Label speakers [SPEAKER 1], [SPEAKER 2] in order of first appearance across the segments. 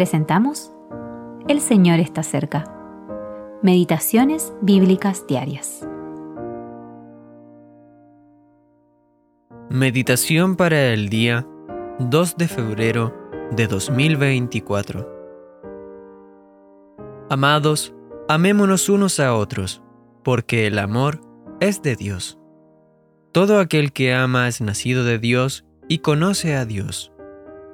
[SPEAKER 1] presentamos El Señor está cerca. Meditaciones Bíblicas Diarias.
[SPEAKER 2] Meditación para el día 2 de febrero de 2024. Amados, amémonos unos a otros, porque el amor es de Dios. Todo aquel que ama es nacido de Dios y conoce a Dios.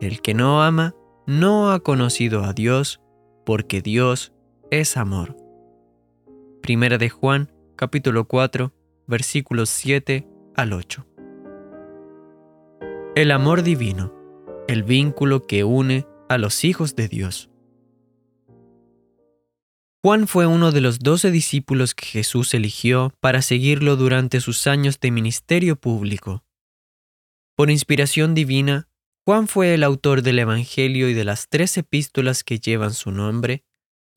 [SPEAKER 2] El que no ama no ha conocido a Dios, porque Dios es amor. Primera de Juan, capítulo 4, versículos 7 al 8. El amor divino, el vínculo que une a los hijos de Dios. Juan fue uno de los doce discípulos que Jesús eligió para seguirlo durante sus años de ministerio público. Por inspiración divina, Juan fue el autor del Evangelio y de las tres epístolas que llevan su nombre,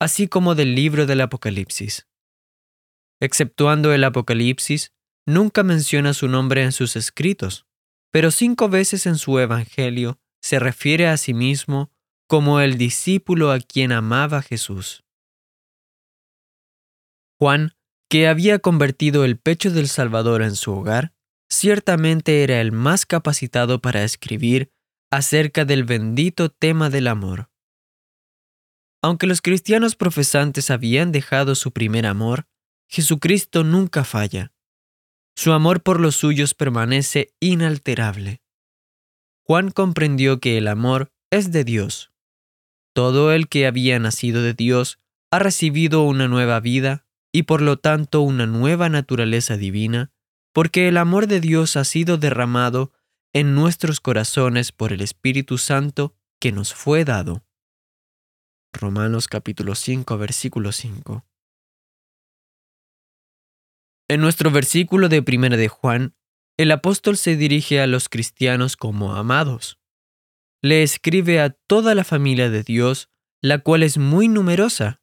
[SPEAKER 2] así como del libro del Apocalipsis. Exceptuando el Apocalipsis, nunca menciona su nombre en sus escritos, pero cinco veces en su Evangelio se refiere a sí mismo como el discípulo a quien amaba Jesús. Juan, que había convertido el pecho del Salvador en su hogar, ciertamente era el más capacitado para escribir acerca del bendito tema del amor. Aunque los cristianos profesantes habían dejado su primer amor, Jesucristo nunca falla. Su amor por los suyos permanece inalterable. Juan comprendió que el amor es de Dios. Todo el que había nacido de Dios ha recibido una nueva vida y por lo tanto una nueva naturaleza divina, porque el amor de Dios ha sido derramado en nuestros corazones por el Espíritu Santo que nos fue dado. Romanos capítulo 5 versículo 5. En nuestro versículo de Primera de Juan, el apóstol se dirige a los cristianos como amados. Le escribe a toda la familia de Dios, la cual es muy numerosa.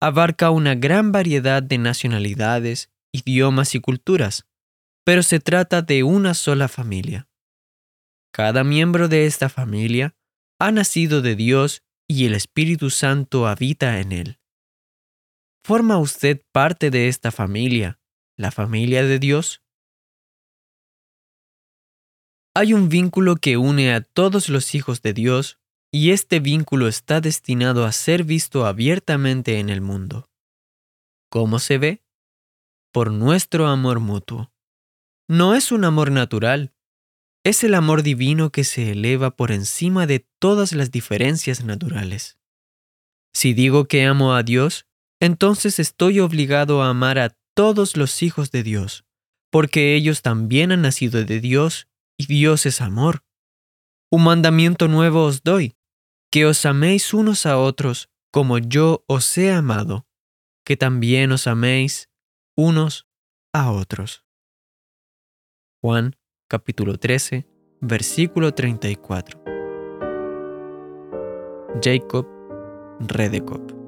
[SPEAKER 2] Abarca una gran variedad de nacionalidades, idiomas y culturas, pero se trata de una sola familia. Cada miembro de esta familia ha nacido de Dios y el Espíritu Santo habita en él. ¿Forma usted parte de esta familia, la familia de Dios? Hay un vínculo que une a todos los hijos de Dios y este vínculo está destinado a ser visto abiertamente en el mundo. ¿Cómo se ve? Por nuestro amor mutuo. No es un amor natural, es el amor divino que se eleva por encima de todas las diferencias naturales. Si digo que amo a Dios, entonces estoy obligado a amar a todos los hijos de Dios, porque ellos también han nacido de Dios y Dios es amor. Un mandamiento nuevo os doy, que os améis unos a otros como yo os he amado, que también os améis unos a otros. Juan capítulo 13, versículo 34. Jacob Redekop